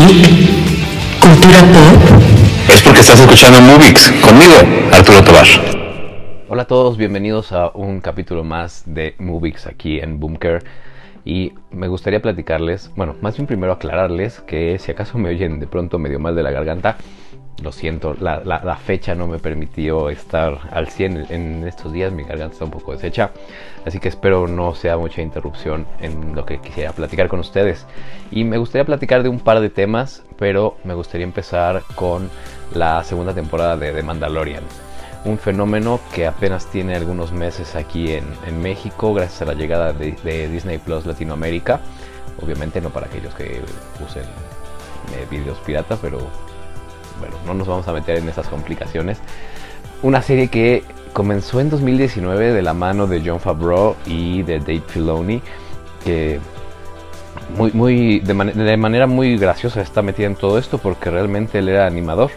geek, cultura pop. Es porque estás escuchando Movix conmigo, Arturo Tobar. Hola a todos, bienvenidos a un capítulo más de Movix aquí en Boomker. Y me gustaría platicarles, bueno, más bien primero aclararles que si acaso me oyen de pronto medio mal de la garganta, lo siento, la, la, fecha no me permitió estar al 100 en estos días, mi garganta está un poco deshecha, así que espero no sea mucha interrupción en lo que quisiera platicar con ustedes. Y me gustaría platicar de un par de temas, pero me gustaría empezar con la segunda temporada de The Mandalorian. Un fenómeno que apenas tiene algunos meses aquí en, en México gracias a la llegada de, Disney Plus Latinoamérica. Obviamente no para aquellos que usen eh, videos pirata, pero bueno, no nos vamos a meter en esas complicaciones. Una serie que comenzó en 2019 de la mano de John Favreau y de Dave Filoni, que muy, muy, de, de, manera muy graciosa está metida en todo esto porque realmente él era animador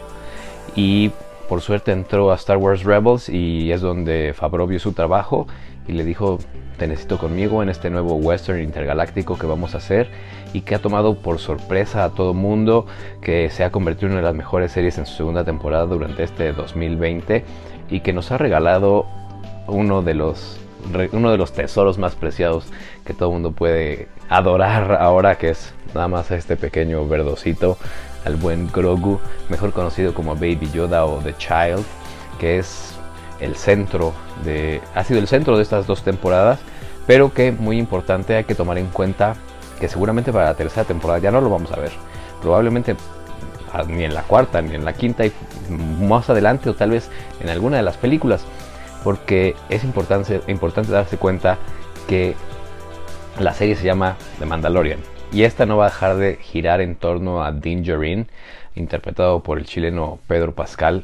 y por suerte entró a Star Wars Rebels y es donde Favreau vio su trabajo y le dijo te necesito conmigo en este nuevo western intergaláctico que vamos a hacer y que ha tomado por sorpresa a todo mundo, que se ha convertido en una de las mejores series en su segunda temporada durante este 2020 y que nos ha regalado uno de los uno de los tesoros más preciados que todo mundo puede adorar ahora que es nada más este pequeño verdocito al buen Grogu, mejor conocido como Baby Yoda o The Child, que es el centro de ha sido el centro de estas dos temporadas, pero que muy importante hay que tomar en cuenta que seguramente para la tercera temporada ya no lo vamos a ver. Probablemente ah, ni en la cuarta ni en la quinta y más adelante o tal vez en alguna de las películas, porque es importante importante darse cuenta que la serie se llama The Mandalorian y esta no va a dejar de girar en torno a Djarin, interpretado por el chileno Pedro Pascal,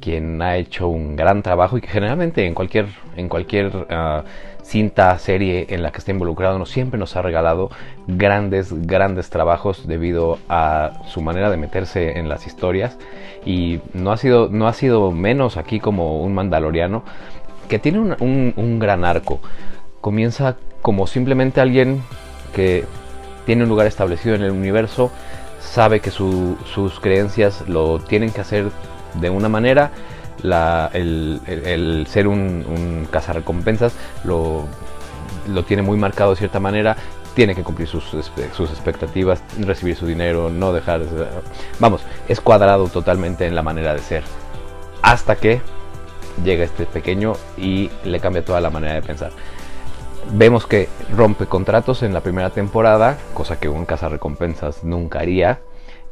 quien ha hecho un gran trabajo y que generalmente en cualquier, en cualquier uh, cinta, serie en la que está involucrado, no siempre nos ha regalado grandes, grandes trabajos debido a su manera de meterse en las historias. Y no ha sido, no ha sido menos aquí como un mandaloriano que tiene un, un gran arco. Comienza como simplemente alguien que tiene un lugar establecido en el universo, sabe que su, sus creencias lo tienen que hacer de una manera, el, ser un, un cazarrecompensas lo, lo tiene muy marcado de cierta manera, tiene que cumplir sus, sus expectativas, recibir su dinero, no dejar... Vamos, es cuadrado totalmente en la manera de ser. Hasta que llega este pequeño y le cambia toda la manera de pensar. Vemos que rompe contratos en la primera temporada, cosa que un cazarrecompensas nunca haría,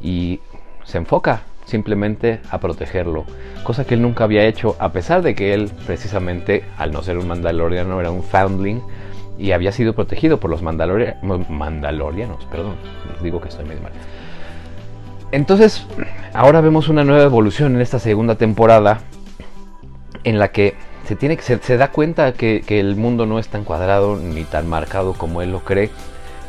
y se enfoca simplemente a protegerlo, cosa que él nunca había hecho, a pesar de que él precisamente, al no ser un mandaloriano, era un foundling y había sido protegido por los mandalorianos, perdón, digo que estoy medio mal. Entonces, ahora vemos una nueva evolución en esta segunda temporada en la que se, tiene, se, se da cuenta que, que el mundo no es tan cuadrado ni tan marcado como él lo cree.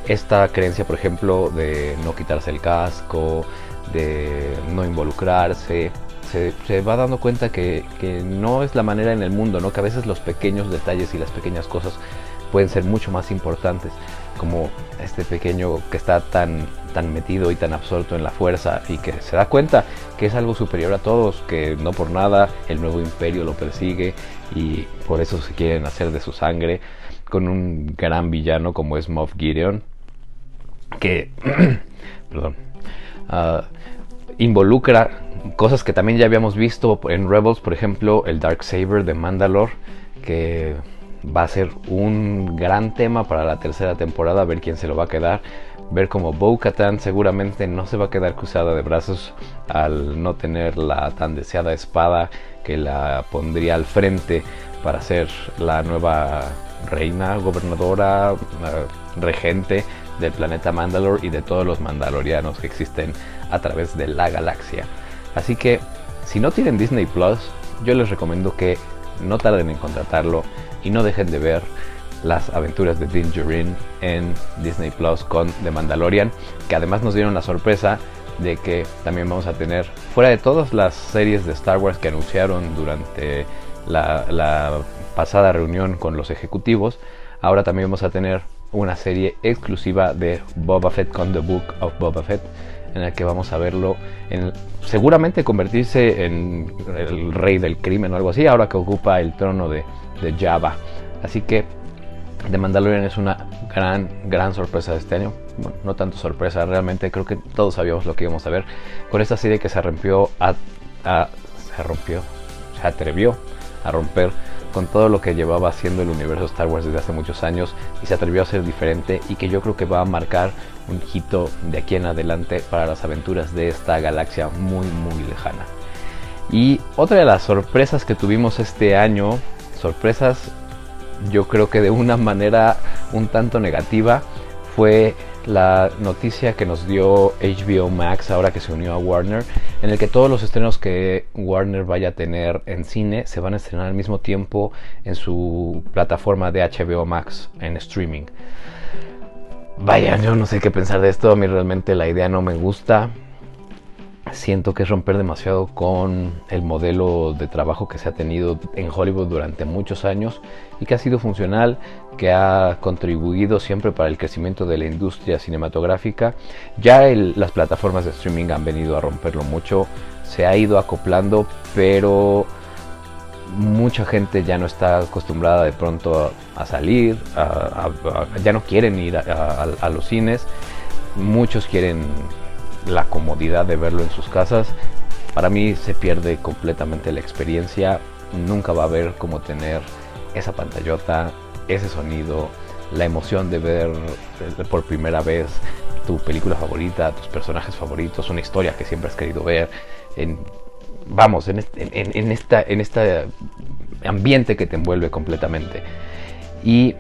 Esta creencia, por ejemplo, de no quitarse el casco, de no involucrarse, se, va dando cuenta que, no es la manera en el mundo, ¿no? que a veces los pequeños detalles y las pequeñas cosas pueden ser mucho más importantes, como este pequeño que está tan, tan metido y tan absorto en la fuerza y que se da cuenta que es algo superior a todos, que no por nada el nuevo imperio lo persigue y por eso se quieren hacer de su sangre, con un gran villano como es Moff Gideon, que, perdón, uh, involucra cosas que también ya habíamos visto en Rebels, por ejemplo, el Dark Saber de Mandalore, que va a ser un gran tema para la tercera temporada, ver quién se lo va a quedar, ver como Bo-Katan seguramente no se va a quedar cruzada de brazos al no tener la tan deseada espada que la pondría al frente para ser la nueva reina, gobernadora, regente del planeta Mandalore y de todos los mandalorianos que existen a través de la galaxia. Así que si no tienen Disney Plus, yo les recomiendo que no tarden en contratarlo y no dejen de ver las aventuras de Din Djarin en Disney Plus con The Mandalorian, que además nos dieron la sorpresa de que también vamos a tener, fuera de todas las series de Star Wars que anunciaron durante la, la pasada reunión con los ejecutivos, ahora también vamos a tener una serie exclusiva de Boba Fett con The Book of Boba Fett en el que vamos a verlo en, seguramente convertirse en el rey del crimen o algo así, ahora que ocupa el trono de, de Java. Así que The Mandalorian es una gran, gran sorpresa de este año. Bueno, no tanto sorpresa, realmente creo que todos sabíamos lo que íbamos a ver. Con esta serie que se rompió, se rompió, se atrevió a romper con todo lo que llevaba haciendo el universo Star Wars desde hace muchos años y se atrevió a ser diferente y que yo creo que va a marcar un hito de aquí en adelante para las aventuras de esta galaxia muy muy lejana. Y otra de las sorpresas que tuvimos este año, sorpresas yo creo que de una manera un tanto negativa, fue la noticia que nos dio HBO Max ahora que se unió a Warner, en el que todos los estrenos que Warner vaya a tener en cine se van a estrenar al mismo tiempo en su plataforma de HBO Max en streaming. Vaya, yo no sé qué pensar de esto, a mí realmente la idea no me gusta siento que es romper demasiado con el modelo de trabajo que se ha tenido en Hollywood durante muchos años y que ha sido funcional, que ha contribuido siempre para el crecimiento de la industria cinematográfica. Ya las plataformas de streaming han venido a romperlo mucho, se ha ido acoplando, pero mucha gente ya no está acostumbrada de pronto a, salir, ya no quieren ir a los cines, muchos quieren la comodidad de verlo en sus casas, para mí se pierde completamente la experiencia. Nunca va a haber como tener esa pantallota, ese sonido, la emoción de ver por primera vez tu película favorita, tus personajes favoritos, una historia que siempre has querido ver. Vamos, en este, en, esta, en este ambiente que te envuelve completamente. Y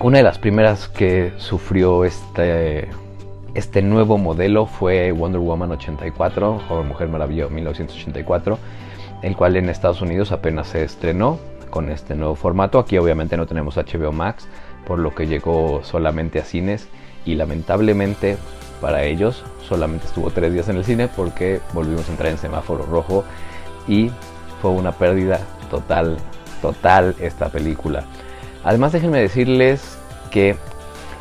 una de las primeras que sufrió este este nuevo modelo fue Wonder Woman 84, Joven Mujer Maravillosa 1984, el cual en Estados Unidos apenas se estrenó con este nuevo formato. Aquí obviamente no tenemos HBO Max, por lo que llegó solamente a cines y lamentablemente para ellos solamente estuvo tres días en el cine porque volvimos a entrar en semáforo rojo y fue una pérdida total, total esta película. Además déjenme decirles que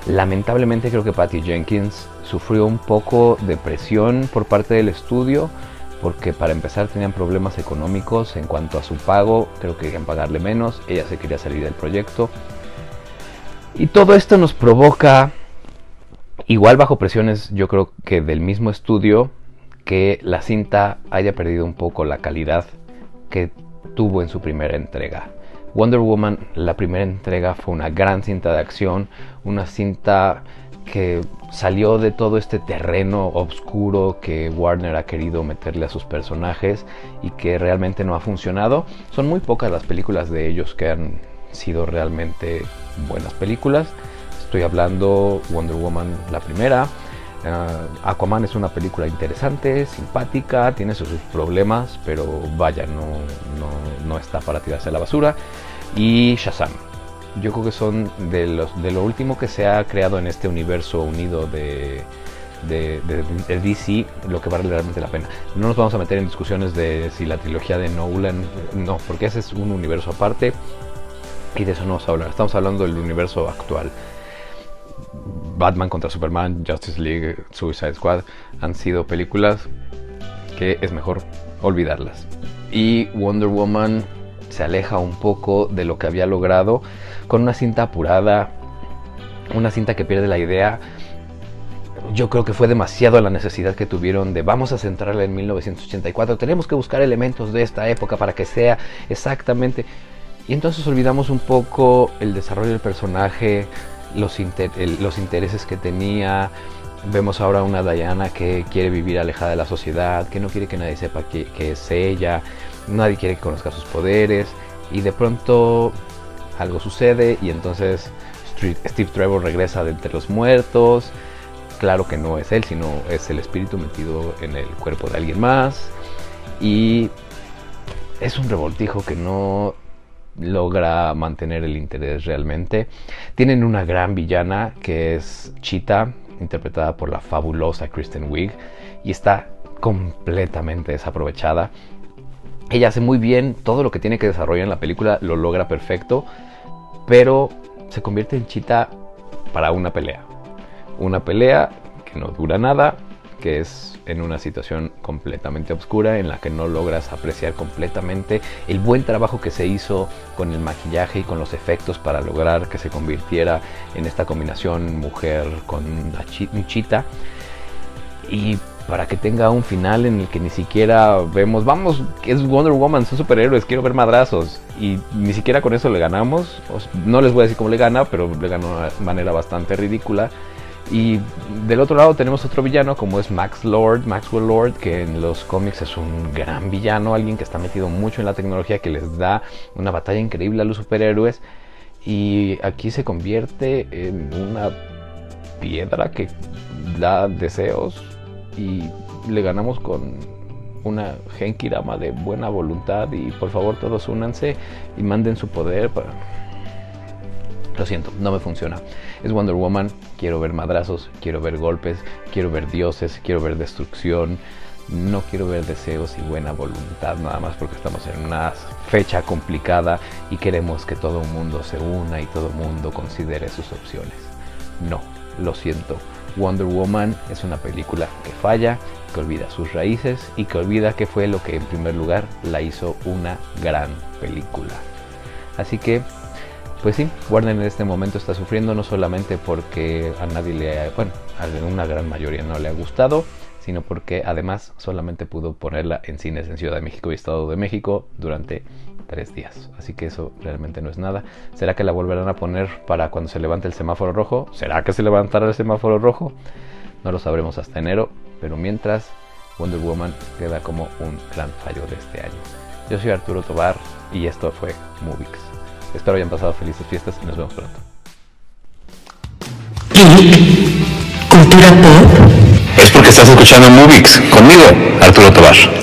lamentablemente creo que Patty Jenkins sufrió un poco de presión por parte del estudio porque para empezar tenían problemas económicos en cuanto a su pago, creo que querían pagarle menos, ella se quería salir del proyecto. Y todo esto nos provoca, igual bajo presiones yo creo que del mismo estudio, que la cinta haya perdido un poco la calidad que tuvo en su primera entrega. Wonder Woman, la primera entrega fue una gran cinta de acción, una cinta que salió de todo este terreno oscuro que Warner ha querido meterle a sus personajes y que realmente no ha funcionado. Son muy pocas las películas de ellos que han sido realmente buenas películas. Estoy hablando Wonder Woman la primera. Uh, Aquaman es una película interesante, simpática, tiene sus problemas, pero vaya, no, no, no está para tirarse a la basura. Y Shazam, yo creo que son de, los, de lo último que se ha creado en este universo unido de, de, DC, lo que vale realmente la pena. No nos vamos a meter en discusiones de si la trilogía de Nolan, no, porque ese es un universo aparte y de eso no vamos a hablar. Estamos hablando del universo actual. Batman contra Superman, Justice League, Suicide Squad han sido películas que es mejor olvidarlas. Y Wonder Woman se aleja un poco de lo que había logrado con una cinta apurada, una cinta que pierde la idea. Yo creo que fue demasiado la necesidad que tuvieron de vamos a centrarla en 1984, tenemos que buscar elementos de esta época para que sea exactamente... Y entonces olvidamos un poco el desarrollo del personaje, los, intereses que tenía, vemos ahora una Diana que quiere vivir alejada de la sociedad, que no quiere que nadie sepa que, que, es ella, nadie quiere que conozca sus poderes y de pronto algo sucede y entonces Steve Trevor regresa de entre los muertos. Claro que no es él, sino es el espíritu metido en el cuerpo de alguien más. Y es un revoltijo que no logra mantener el interés realmente. Tienen una gran villana que es Cheetah, interpretada por la fabulosa Kristen Wiig, y está completamente desaprovechada. Ella hace muy bien todo lo que tiene que desarrollar en la película, lo logra perfecto, pero se convierte en chita para una pelea. Una pelea que no dura nada, que es en una situación completamente oscura en la que no logras apreciar completamente el buen trabajo que se hizo con el maquillaje y con los efectos para lograr que se convirtiera en esta combinación mujer con un chita y para que tenga un final en el que ni siquiera vemos, vamos, es Wonder Woman, son superhéroes, quiero ver madrazos. Y ni siquiera con eso le ganamos. No les voy a decir cómo le gana, pero le ganó de manera bastante ridícula. Y del otro lado tenemos otro villano como es Max Lord, Maxwell Lord, que en los cómics es un gran villano, alguien que está metido mucho en la tecnología, que les da una batalla increíble a los superhéroes. Y aquí se convierte en una piedra que da deseos y le ganamos con una Genkirama de buena voluntad y por favor todos únanse y manden su poder. Lo siento, no me funciona. Es Wonder Woman, quiero ver madrazos, quiero ver golpes, quiero ver dioses, quiero ver destrucción. No quiero ver deseos y buena voluntad nada más porque estamos en una fecha complicada y queremos que todo el mundo se una y todo el mundo considere sus opciones. No, lo siento. Wonder Woman es una película que falla, que olvida sus raíces y que olvida que fue lo que en primer lugar la hizo una gran película. Así que, pues sí, Warner en este momento está sufriendo no solamente porque a nadie le, bueno, a una gran mayoría no le ha gustado, sino porque además solamente pudo ponerla en cines en Ciudad de México y Estado de México durante tres días. Así que eso realmente no es nada. ¿Será que la volverán a poner para cuando se levante el semáforo rojo? ¿Será que se levantará el semáforo rojo? No lo sabremos hasta enero, pero mientras Wonder Woman queda como un gran fallo de este año. Yo soy Arturo Tobar y esto fue Movix. Espero hayan pasado felices fiestas y nos vemos pronto. Es porque estás escuchando Movix conmigo, Arturo Tobar.